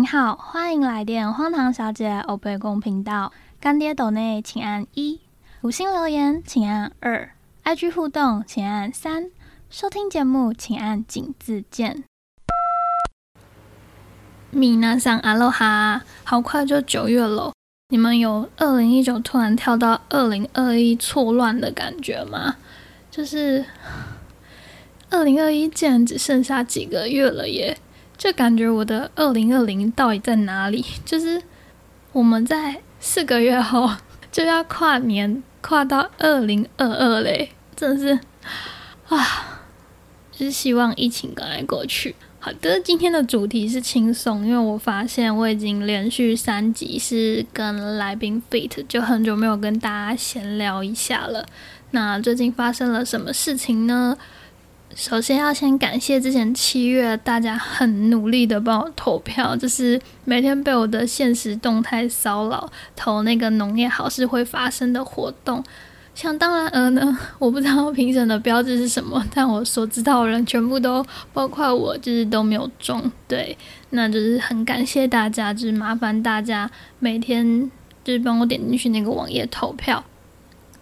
您好，欢迎来电荒唐小姐欧贝公频道。干爹斗内请按一，五星留言请按二，IG 互动请按三，收听节目请按井字键。米娜桑阿罗哈，好快就九月了，你们有二零一九突然跳到二零二一错乱的感觉吗？就是二零二一竟然只剩下几个月了耶！就感觉我的二零二零到底在哪里？就是我们在四个月后 就要跨年，跨到二零二二嘞，真的是啊！就是希望疫情赶快过去。好的，今天的主题是轻松，因为我发现我已经连续三集是跟来宾 fit，就很久没有跟大家闲聊一下了。那最近发生了什么事情呢？首先要先感谢之前七月大家很努力的帮我投票，就是每天被我的现实动态骚扰投那个农业好事会发生的活动。想当然而呢，我不知道评审的标志是什么，但我所知道的人全部都包括我，就是都没有中。对，那就是很感谢大家，就是麻烦大家每天就是帮我点进去那个网页投票。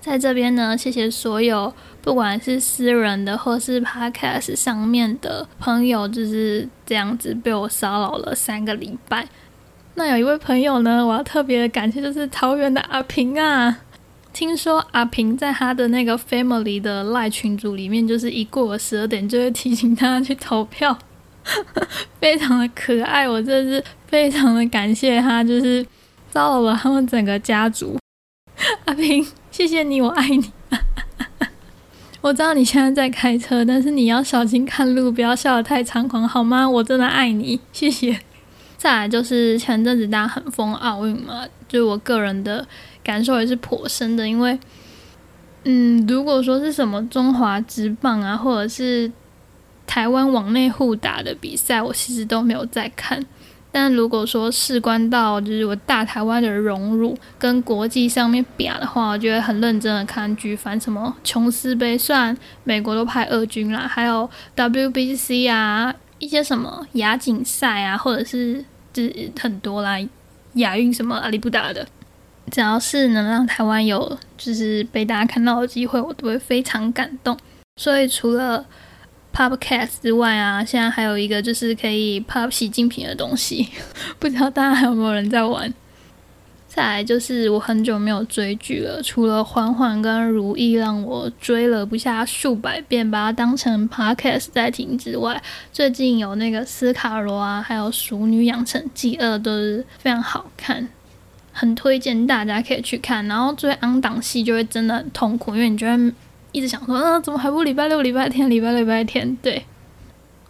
在这边呢，谢谢所有不管是私人的或是 Podcast 上面的朋友，就是这样子被我骚扰了三个礼拜。那有一位朋友呢，我要特别感谢，就是桃园的阿平啊。听说阿平在他的那个 family 的赖群组里面，就是一过了十二点就会提醒他去投票，非常的可爱。我真的是非常的感谢他，就是骚扰了他们整个家族。阿平，谢谢你，我爱你。我知道你现在在开车，但是你要小心看路，不要笑得太猖狂，好吗？我真的爱你，谢谢。再来就是前阵子大家很疯奥运嘛，就我个人的。感受也是颇深的，因为，嗯，如果说是什么中华职棒啊，或者是台湾往内互打的比赛，我其实都没有在看。但如果说事关到就是我大台湾的融入跟国际上面比的话，我觉得很认真的看举凡什么琼斯杯，虽然美国都派二军啦，还有 WBC 啊，一些什么亚锦赛啊，或者是就是很多啦，亚运什么阿里不达的。只要是能让台湾有就是被大家看到的机会，我都会非常感动。所以除了 Podcast 之外啊，现在还有一个就是可以 Pop 洗精品的东西，不知道大家还有没有人在玩？再来就是我很久没有追剧了，除了缓缓跟如意让我追了不下数百遍，把它当成 Podcast 在听之外，最近有那个斯卡罗啊，还有熟女养成记二都是非常好看。很推荐大家可以去看，然后追安档戏就会真的很痛苦，因为你就会一直想说，嗯，怎么还不礼拜六、礼拜天、礼拜六、礼拜天？对。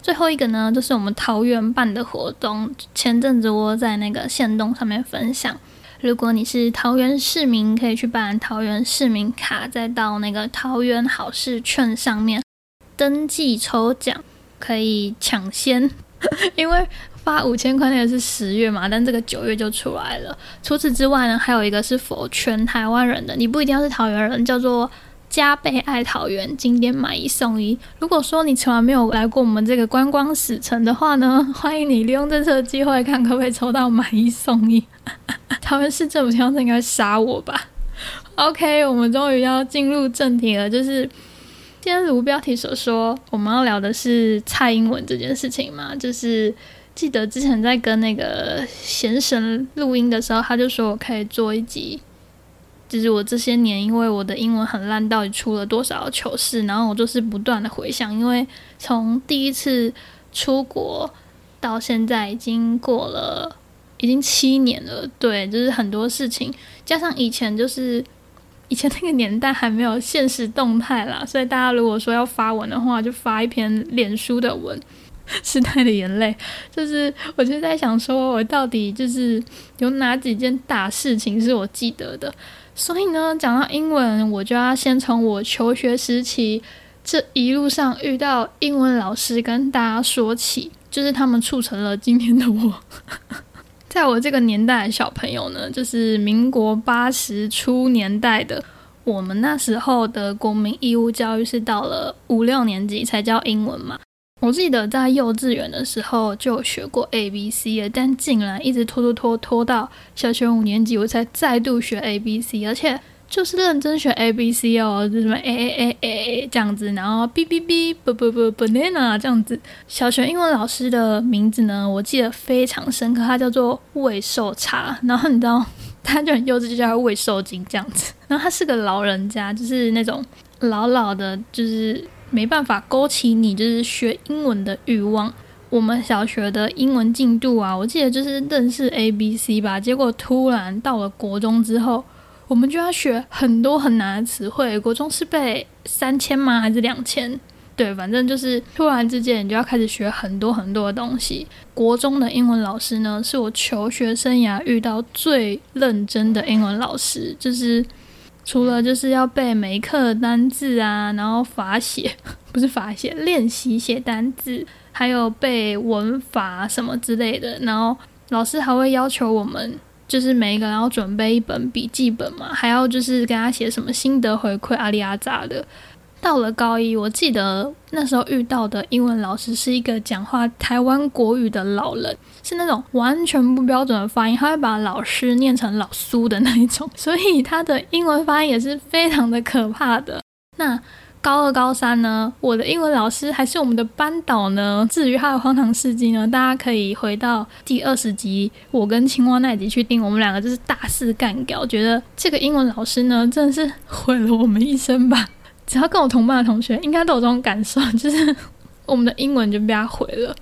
最后一个呢，就是我们桃园办的活动，前阵子我在那个线动上面分享，如果你是桃园市民，可以去办桃园市民卡，再到那个桃园好事券上面登记抽奖，可以抢先，因为。发五千块那个是十月嘛，但这个九月就出来了。除此之外呢，还有一个是否全台湾人的，你不一定要是桃园人，叫做加倍爱桃园，经典买一送一。如果说你从来没有来过我们这个观光史城的话呢，欢迎你利用这次的机会，看可不可以抽到买一送一。桃园市政府现在应该杀我吧？OK，我们终于要进入正题了，就是今天如标题所说，我们要聊的是蔡英文这件事情嘛，就是。记得之前在跟那个贤神录音的时候，他就说我可以做一集，就是我这些年因为我的英文很烂，到底出了多少糗事，然后我就是不断的回想，因为从第一次出国到现在已经过了已经七年了，对，就是很多事情，加上以前就是以前那个年代还没有现实动态啦，所以大家如果说要发文的话，就发一篇脸书的文。时代的眼泪，就是我就在想，说我到底就是有哪几件大事情是我记得的。所以呢，讲到英文，我就要先从我求学时期这一路上遇到英文老师跟大家说起，就是他们促成了今天的我。在我这个年代的小朋友呢，就是民国八十初年代的，我们那时候的国民义务教育是到了五六年级才教英文嘛。我记得在幼稚园的时候就学过 A B C 了，但竟然一直拖拖拖拖到小学五年级，我才再度学 A B C，而且就是认真学 A B C 哦，就什么 A A A A A 这样子，然后 B B B 不不不 banana 这样子。小学英文老师的名字呢，我记得非常深刻，他叫做魏寿茶，然后你知道他就很幼稚，就叫他魏寿金这样子。然后他是个老人家，就是那种老老的，就是。没办法勾起你就是学英文的欲望。我们小学的英文进度啊，我记得就是认识 A B C 吧。结果突然到了国中之后，我们就要学很多很难的词汇。国中是背三千吗？还是两千？对，反正就是突然之间你就要开始学很多很多的东西。国中的英文老师呢，是我求学生涯遇到最认真的英文老师，就是。除了就是要背每一课的单字啊，然后法写，不是法写，练习写单字，还有背文法什么之类的。然后老师还会要求我们，就是每一个人要准备一本笔记本嘛，还要就是给他写什么心得回馈阿里阿扎的。到了高一，我记得那时候遇到的英文老师是一个讲话台湾国语的老人，是那种完全不标准的发音，他会把老师念成老苏的那一种，所以他的英文发音也是非常的可怕的。那高二、高三呢，我的英文老师还是我们的班导呢。至于他的荒唐事迹呢，大家可以回到第二十集我跟青蛙那集去听，我们两个就是大肆干掉，觉得这个英文老师呢，真的是 毁了我们一生吧。只要跟我同班的同学，应该都有这种感受，就是我们的英文就被他毁了。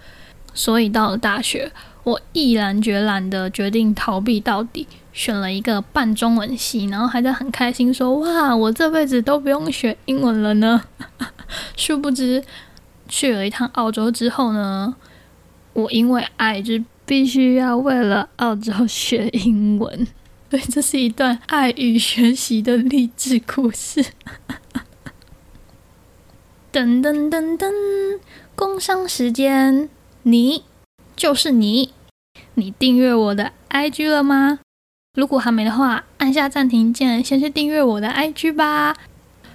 所以到了大学，我毅然决然的决定逃避到底，选了一个半中文系，然后还在很开心说：“哇，我这辈子都不用学英文了呢。”殊不知，去了一趟澳洲之后呢，我因为爱，就必须要为了澳洲学英文。对，这是一段爱与学习的励志故事。噔噔噔噔，工商时间，你就是你，你订阅我的 IG 了吗？如果还没的话，按下暂停键，先去订阅我的 IG 吧。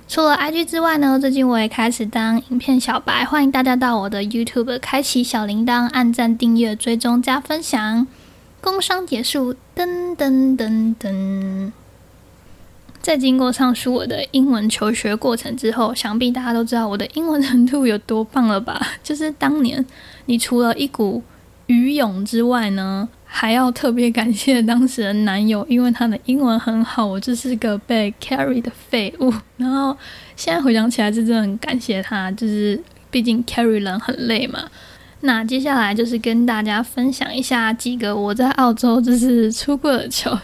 除了 IG 之外呢，最近我也开始当影片小白，欢迎大家到我的 YouTube 开启小铃铛，按赞、订阅、追踪、加分享。工商结束，噔噔噔噔。在经过上述我的英文求学过程之后，想必大家都知道我的英文程度有多棒了吧？就是当年你除了一股鱼勇之外呢，还要特别感谢当时的男友，因为他的英文很好，我就是个被 carry 的废物。然后现在回想起来，是真的很感谢他，就是毕竟 carry 人很累嘛。那接下来就是跟大家分享一下几个我在澳洲就是出过的糗。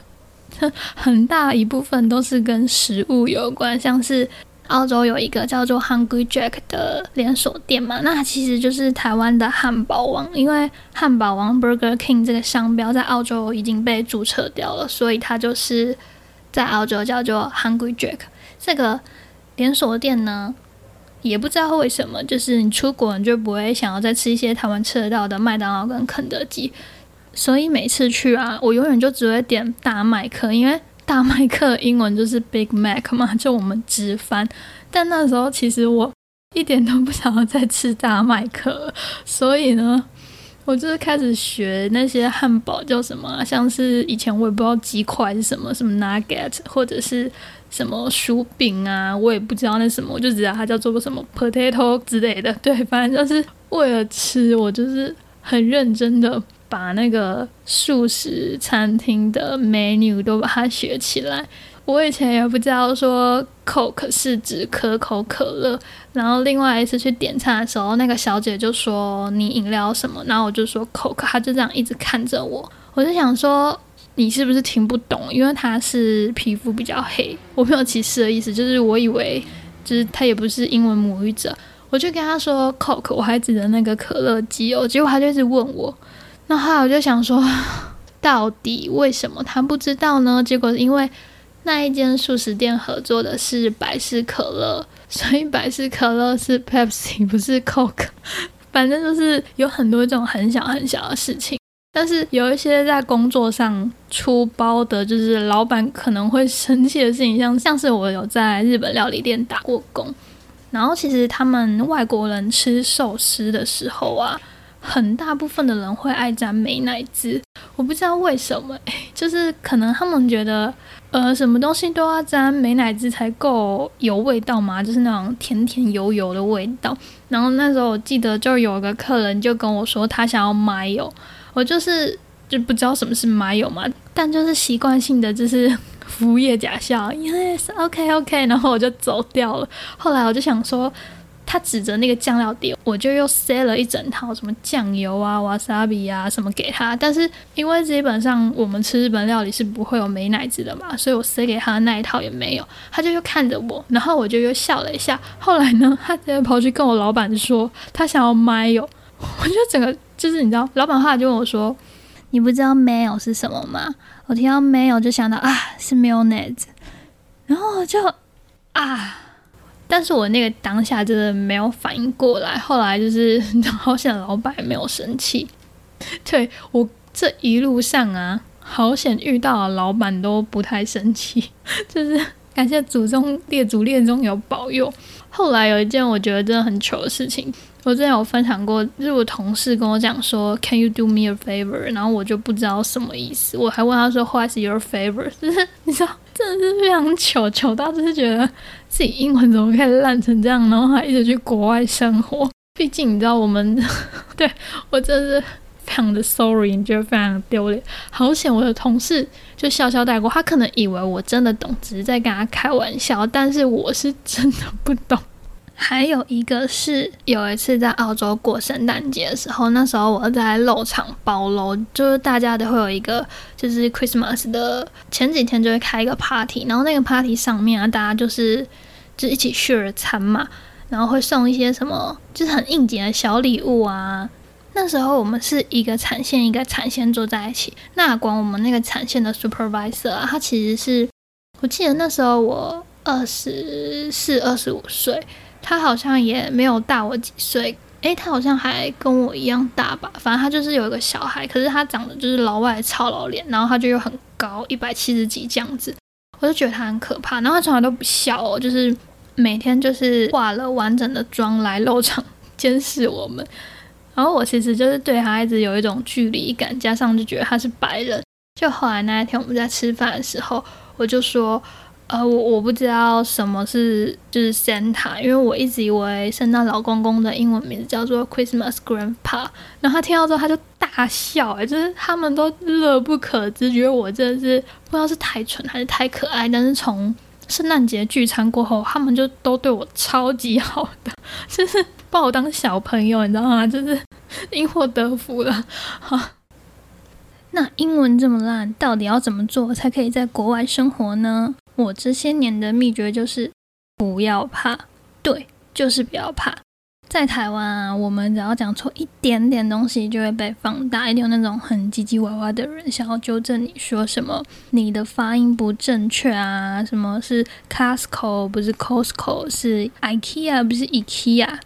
很大一部分都是跟食物有关，像是澳洲有一个叫做 Hungry Jack 的连锁店嘛，那其实就是台湾的汉堡王，因为汉堡王 Burger King 这个商标在澳洲已经被注册掉了，所以它就是在澳洲叫做 Hungry Jack 这个连锁店呢，也不知道为什么，就是你出国你就不会想要再吃一些台湾吃得到的麦当劳跟肯德基。所以每次去啊，我永远就只会点大麦克，因为大麦克英文就是 Big Mac 嘛，就我们直翻。但那时候其实我一点都不想要再吃大麦克，所以呢，我就是开始学那些汉堡叫什么，像是以前我也不知道鸡块是什么，什么 Nugget 或者是什么薯饼啊，我也不知道那什么，我就知道它叫做个什么 Potato 之类的。对，反正就是为了吃，我就是很认真的。把那个素食餐厅的 menu 都把它学起来。我以前也不知道说 Coke 是指可口可乐，然后另外一次去点餐的时候，那个小姐就说你饮料什么，然后我就说 Coke，她就这样一直看着我，我就想说你是不是听不懂？因为她是皮肤比较黑，我没有歧视的意思，就是我以为就是她也不是英文母语者，我就跟她说 Coke，我还指着那个可乐机哦，结果她就一直问我。那后来我就想说，到底为什么他不知道呢？结果因为那一间素食店合作的是百事可乐，所以百事可乐是 Pepsi 不是 Coke。反正就是有很多这种很小很小的事情，但是有一些在工作上出包的，就是老板可能会生气的事情，像像是我有在日本料理店打过工。然后其实他们外国人吃寿司的时候啊，很大部分的人会爱沾美乃滋，我不知道为什么，就是可能他们觉得，呃，什么东西都要沾美乃滋才够有味道嘛，就是那种甜甜油油的味道。然后那时候我记得就有个客人就跟我说，他想要买油，我就是就不知道什么是买油嘛，但就是习惯性的就是。服务业假笑，Yes，OK，OK，然后我就走掉了。后来我就想说，他指着那个酱料碟，我就又塞了一整套什么酱油啊、wasabi 啊什么给他。但是因为基本上我们吃日本料理是不会有美奶滋的嘛，所以我塞给他的那一套也没有。他就又看着我，然后我就又笑了一下。后来呢，他直接跑去跟我老板说，他想要 mayo。我就整个就是你知道，老板后来就问我说。你不知道 mayo 是什么吗？我听到 mayo 就想到啊，是 mayonnaise，然后就啊，但是我那个当下真的没有反应过来。后来就是 好险，老板没有生气。对我这一路上啊，好险遇到老板都不太生气，就是感谢祖宗列祖列宗有保佑。后来有一件我觉得真的很糗的事情。我之前有分享过，就是我同事跟我讲说，Can you do me a favor？然后我就不知道什么意思，我还问他说，What is your favor？就是你知道，真的是非常糗，糗到就是觉得自己英文怎么可以烂成这样，然后还一直去国外生活。毕竟你知道，我们 对我真的是非常的 sorry，你觉得非常丢脸。好险，我的同事就笑笑带过，他可能以为我真的懂，只是在跟他开玩笑，但是我是真的不懂。还有一个是有一次在澳洲过圣诞节的时候，那时候我在肉场包楼，就是大家都会有一个就是 Christmas 的前几天就会开一个 party，然后那个 party 上面啊，大家就是就一起 share 餐嘛，然后会送一些什么就是很应景的小礼物啊。那时候我们是一个产线一个产线坐在一起，那管我们那个产线的 supervisor 啊，他其实是我记得那时候我二十四二十五岁。他好像也没有大我几岁，诶，他好像还跟我一样大吧。反正他就是有一个小孩，可是他长得就是老外超老脸，然后他就又很高，一百七十几这样子，我就觉得他很可怕。然后他从来都不笑哦，就是每天就是化了完整的妆来露场监视我们。然后我其实就是对他一直有一种距离感，加上就觉得他是白人。就后来那一天我们在吃饭的时候，我就说。呃，我我不知道什么是就是 Santa，因为我一直以为圣诞老公公的英文名字叫做 Christmas Grandpa，然后他听到之后他就大笑，哎，就是他们都乐不可支，觉得我真的是不知道是太蠢还是太可爱。但是从圣诞节聚餐过后，他们就都对我超级好的，就是把我当小朋友，你知道吗？就是因祸得福了。好，那英文这么烂，到底要怎么做才可以在国外生活呢？我这些年的秘诀就是不要怕，对，就是不要怕。在台湾啊，我们只要讲错一点点东西，就会被放大，一定有那种很唧唧歪歪的人想要纠正你说什么，你的发音不正确啊，什么是 Costco 不是 Costco，是 IKEA 不是 IKEA 啊，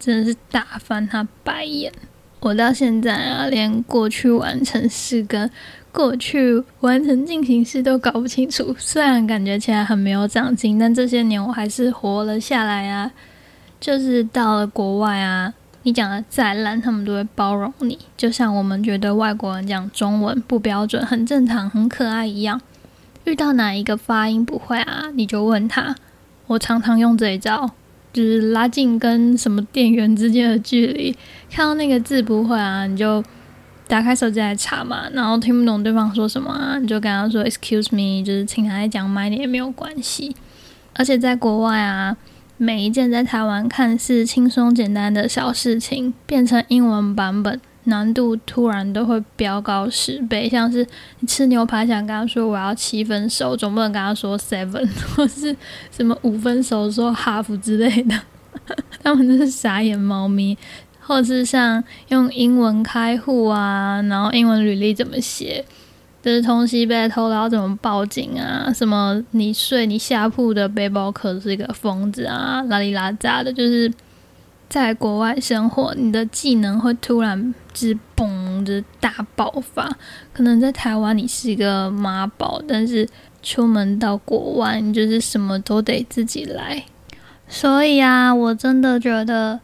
真的是大翻他白眼。我到现在啊，连过去完成式跟过去完成进行式都搞不清楚。虽然感觉起来很没有长进，但这些年我还是活了下来啊。就是到了国外啊，你讲的再烂，他们都会包容你。就像我们觉得外国人讲中文不标准、很正常、很可爱一样。遇到哪一个发音不会啊，你就问他。我常常用这一招。就是拉近跟什么店员之间的距离，看到那个字不会啊，你就打开手机来查嘛，然后听不懂对方说什么啊，你就跟他说 “excuse me”，就是请他再讲慢点也没有关系。而且在国外啊，每一件在台湾看似轻松简单的小事情，变成英文版本。难度突然都会飙高十倍，像是你吃牛排想跟他说我要七分熟，总不能跟他说 seven 或是什么五分熟说 half 之类的，他们就是傻眼猫咪。或者是像用英文开户啊，然后英文履历怎么写，就是东西被偷了要怎么报警啊？什么你睡你下铺的背包客是一个疯子啊？拉里拉扎的，就是。在国外生活，你的技能会突然之嘣的大爆发。可能在台湾你是一个妈宝，但是出门到国外，你就是什么都得自己来。所以啊，我真的觉得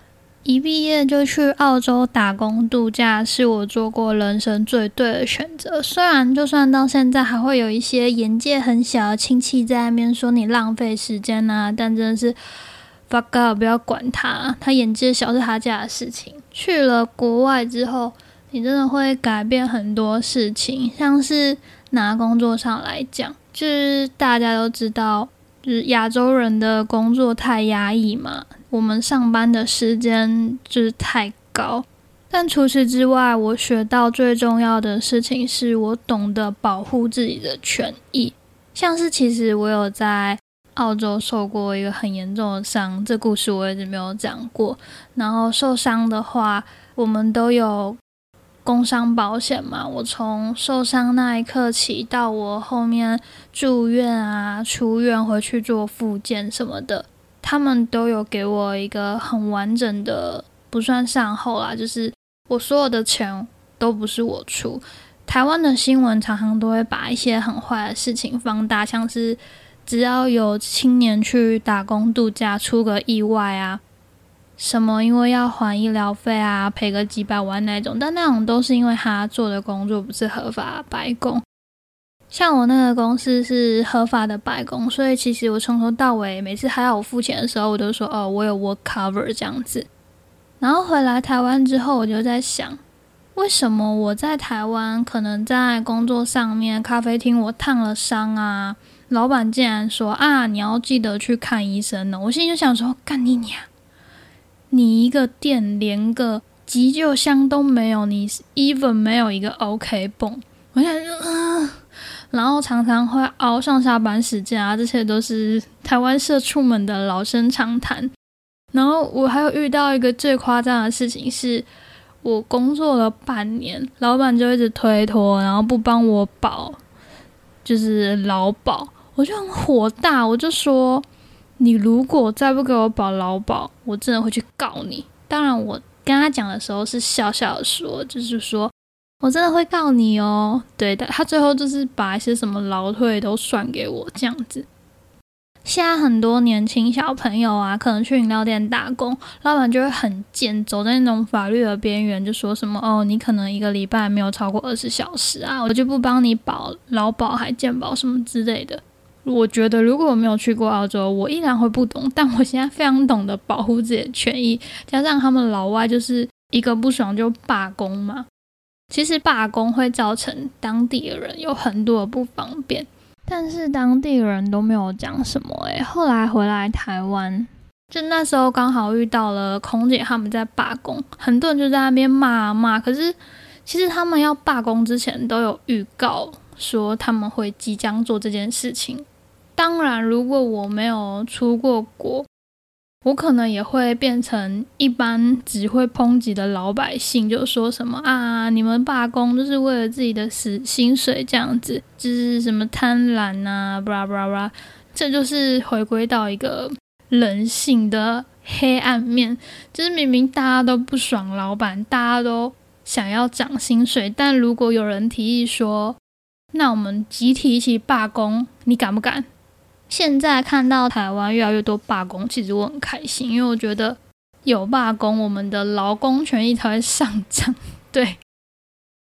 一毕业就去澳洲打工度假是我做过人生最对的选择。虽然就算到现在还会有一些眼界很小的亲戚在那边说你浪费时间啊，但真的是 fuck up，不要管他，他眼界小是他家的事情。去了国外之后，你真的会改变很多事情，像是拿工作上来讲。就是大家都知道，就是亚洲人的工作太压抑嘛，我们上班的时间就是太高。但除此之外，我学到最重要的事情是我懂得保护自己的权益。像是其实我有在澳洲受过一个很严重的伤，这故事我一直没有讲过。然后受伤的话，我们都有。工伤保险嘛，我从受伤那一刻起到我后面住院啊、出院回去做复健什么的，他们都有给我一个很完整的，不算善后啦，就是我所有的钱都不是我出。台湾的新闻常常都会把一些很坏的事情放大，像是只要有青年去打工度假出个意外啊。什么？因为要还医疗费啊，赔个几百万那种，但那种都是因为他做的工作不是合法白工。像我那个公司是合法的白工，所以其实我从头到尾每次还要我付钱的时候，我都说哦，我有 work cover 这样子。然后回来台湾之后，我就在想，为什么我在台湾可能在工作上面，咖啡厅我烫了伤啊，老板竟然说啊，你要记得去看医生呢。我心里就想说，干你娘！你一个店连个急救箱都没有，你 even 没有一个 OK 泵，我想，说啊，然后常常会熬上下班时间啊，这些都是台湾社畜们的老生常谈。然后我还有遇到一个最夸张的事情，是我工作了半年，老板就一直推脱，然后不帮我保，就是劳保，我就很火大，我就说。你如果再不给我保劳保，我真的会去告你。当然，我跟他讲的时候是笑笑的说，就是说我真的会告你哦。对的，他最后就是把一些什么劳退都算给我这样子。现在很多年轻小朋友啊，可能去饮料店打工，老板就会很贱，走在那种法律的边缘，就说什么哦，你可能一个礼拜没有超过二十小时啊，我就不帮你保劳保还健保什么之类的。我觉得，如果我没有去过澳洲，我依然会不懂。但我现在非常懂得保护自己的权益，加上他们老外就是一个不爽就罢工嘛。其实罢工会造成当地的人有很多的不方便，但是当地人都没有讲什么。诶，后来回来台湾，就那时候刚好遇到了空姐他们在罢工，很多人就在那边骂骂。可是其实他们要罢工之前都有预告说他们会即将做这件事情。当然，如果我没有出过国，我可能也会变成一般只会抨击的老百姓，就说什么啊，你们罢工就是为了自己的死薪水这样子，就是什么贪婪啊，布拉布拉布拉，这就是回归到一个人性的黑暗面，就是明明大家都不爽老板，大家都想要涨薪水，但如果有人提议说，那我们集体一起罢工，你敢不敢？现在看到台湾越来越多罢工，其实我很开心，因为我觉得有罢工，我们的劳工权益才会上涨。对，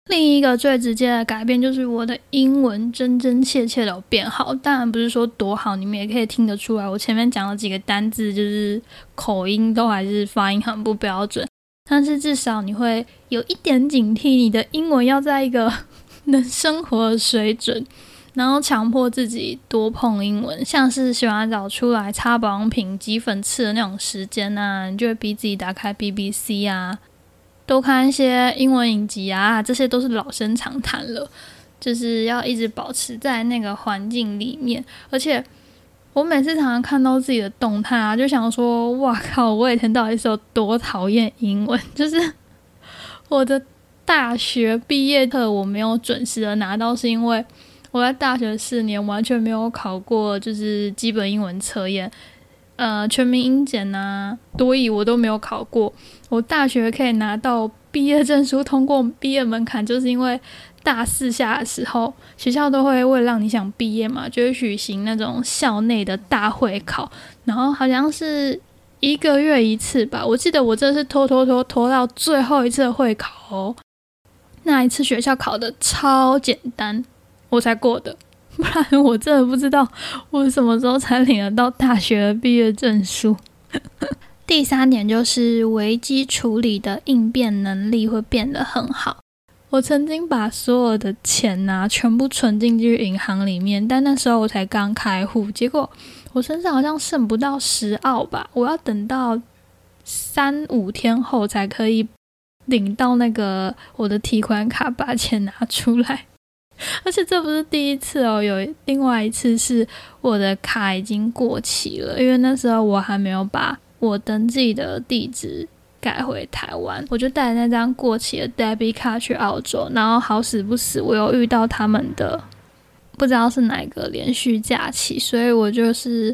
另一个最直接的改变就是我的英文真真切切的有变好，当然不是说多好，你们也可以听得出来，我前面讲了几个单字，就是口音都还是发音很不标准，但是至少你会有一点警惕，你的英文要在一个 能生活的水准。然后强迫自己多碰英文，像是洗完澡出来擦保养品、挤粉刺的那种时间啊，你就会逼自己打开 BBC 啊，多看一些英文影集啊，这些都是老生常谈了。就是要一直保持在那个环境里面，而且我每次常常看到自己的动态啊，就想说：哇靠！我以前到底是有多讨厌英文？就是我的大学毕业课我没有准时的拿到，是因为。我在大学四年完全没有考过，就是基本英文测验，呃，全民英检呐，多语我都没有考过。我大学可以拿到毕业证书，通过毕业门槛，就是因为大四下的时候，学校都会为了让你想毕业嘛，就会举行那种校内的大会考，然后好像是一个月一次吧。我记得我这是拖拖拖拖到最后一次会考哦，那一次学校考的超简单，我才过的。不然我真的不知道我什么时候才领得到大学毕业证书。第三点就是危机处理的应变能力会变得很好。我曾经把所有的钱呐全部存进去银行里面，但那时候我才刚开户，结果我身上好像剩不到十澳吧，我要等到三五天后才可以领到那个我的提款卡，把钱拿出来。而且这不是第一次哦，有另外一次是我的卡已经过期了，因为那时候我还没有把我登记的地址。改回台湾，我就带着那张过期的 debit 卡去澳洲，然后好死不死，我又遇到他们的不知道是哪个连续假期，所以我就是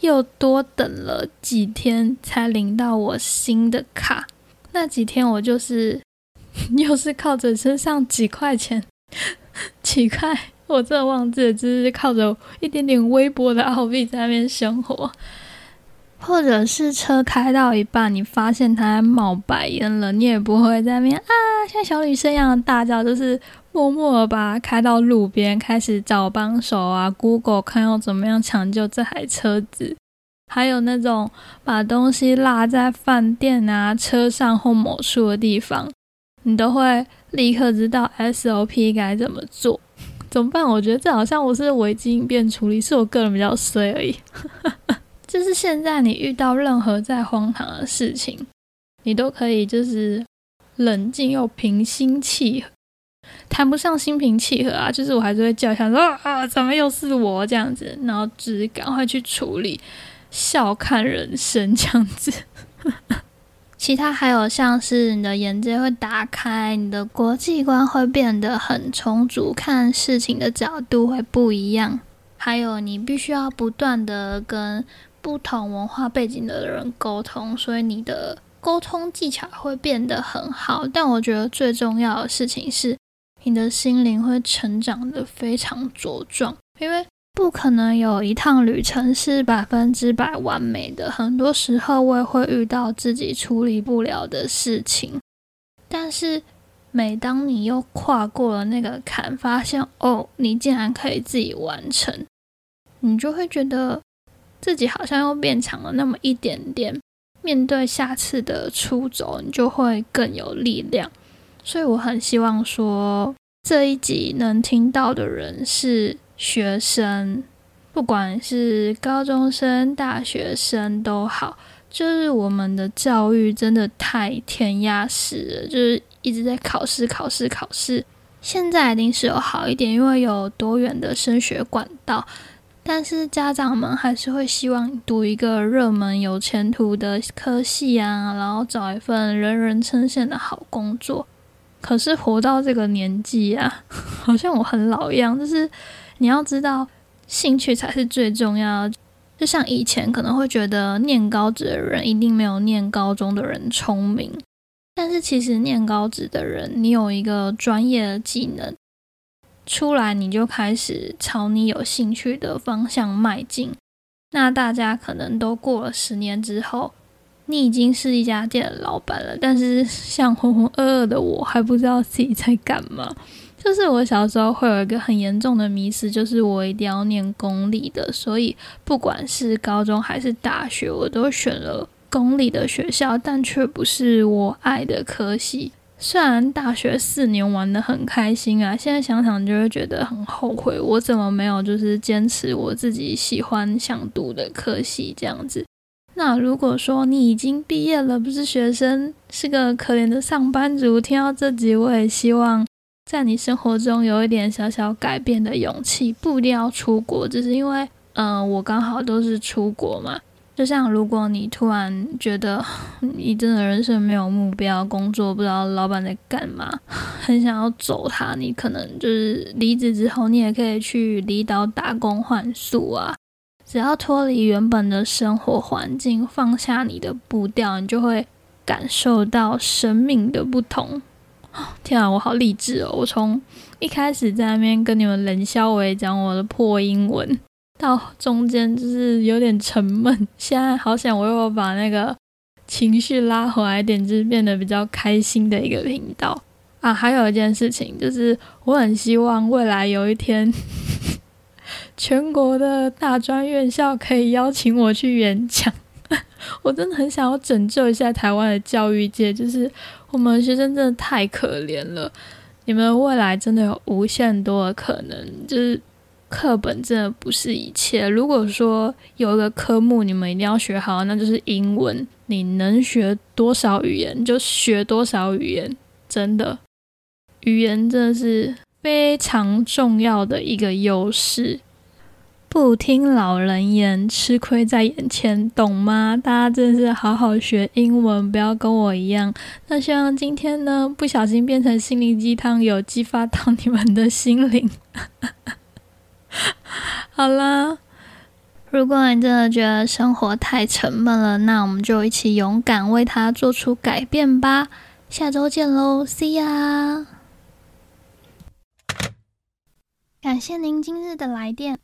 又多等了几天才领到我新的卡。那几天我就是 又是靠着身上几块钱，奇怪，我真的忘记了，就是靠着一点点微薄的澳币在那边生活。或者是车开到一半，你发现它冒白烟了，你也不会在那边啊，像小女生一样的大叫，就是默默的把它开到路边，开始找帮手啊，Google 看要怎么样抢救这台车子。还有那种把东西落在饭店啊、车上或某处的地方，你都会立刻知道 SOP 该怎么做。怎么办？我觉得这好像我是危机应变处理，是我个人比较衰而已。就是现在，你遇到任何再荒唐的事情，你都可以就是冷静又平心气和，谈不上心平气和啊，就是我还是会叫一下说啊，怎么又是我这样子，然后只赶快去处理，笑看人生这样子。其他还有像是你的眼界会打开，你的国际观会变得很充足，看事情的角度会不一样，还有你必须要不断的跟。不同文化背景的人沟通，所以你的沟通技巧会变得很好。但我觉得最重要的事情是，你的心灵会成长的非常茁壮。因为不可能有一趟旅程是百分之百完美的，很多时候我也会遇到自己处理不了的事情。但是每当你又跨过了那个坎，发现哦，你竟然可以自己完成，你就会觉得。自己好像又变强了那么一点点，面对下次的出走，你就会更有力量。所以我很希望说，这一集能听到的人是学生，不管是高中生、大学生都好，就是我们的教育真的太填鸭式了，就是一直在考试、考试、考试。现在一定是有好一点，因为有多元的升学管道。但是家长们还是会希望读一个热门、有前途的科系啊，然后找一份人人称羡的好工作。可是活到这个年纪啊，好像我很老一样。就是你要知道，兴趣才是最重要。就像以前可能会觉得念高职的人一定没有念高中的人聪明，但是其实念高职的人，你有一个专业的技能。出来你就开始朝你有兴趣的方向迈进。那大家可能都过了十年之后，你已经是一家店的老板了。但是像浑浑噩噩的我，还不知道自己在干嘛。就是我小时候会有一个很严重的迷思，就是我一定要念公立的。所以不管是高中还是大学，我都选了公立的学校，但却不是我爱的科系。虽然大学四年玩的很开心啊，现在想想就会觉得很后悔，我怎么没有就是坚持我自己喜欢想读的科系这样子。那如果说你已经毕业了，不是学生，是个可怜的上班族，听到这集，我也希望在你生活中有一点小小改变的勇气，不一定要出国，只是因为，嗯，我刚好都是出国嘛。就像如果你突然觉得 你真的人生没有目标，工作不知道老板在干嘛，很想要走他，你可能就是离职之后，你也可以去离岛打工换宿啊。只要脱离原本的生活环境，放下你的步调，你就会感受到生命的不同。天啊，我好励志哦！我从一开始在那边跟你们冷笑为讲我的破英文。到中间就是有点沉闷。现在好想我又把那个情绪拉回来一点，就是变得比较开心的一个频道啊。还有一件事情就是，我很希望未来有一天，全国的大专院校可以邀请我去演讲。我真的很想要拯救一下台湾的教育界，就是我们学生真的太可怜了。你们未来真的有无限多的可能，就是课本真的不是一切。如果说有一个科目你们一定要学好，那就是英文。你能学多少语言就学多少语言，真的，语言真的是非常重要的一个优势。不听老人言，吃亏在眼前，懂吗？大家真的是好好学英文，不要跟我一样。那希望今天呢，不小心变成心灵鸡汤，有激发到你们的心灵。好啦，如果你真的觉得生活太沉闷了，那我们就一起勇敢为它做出改变吧。下周见喽，See ya！感谢您今日的来电。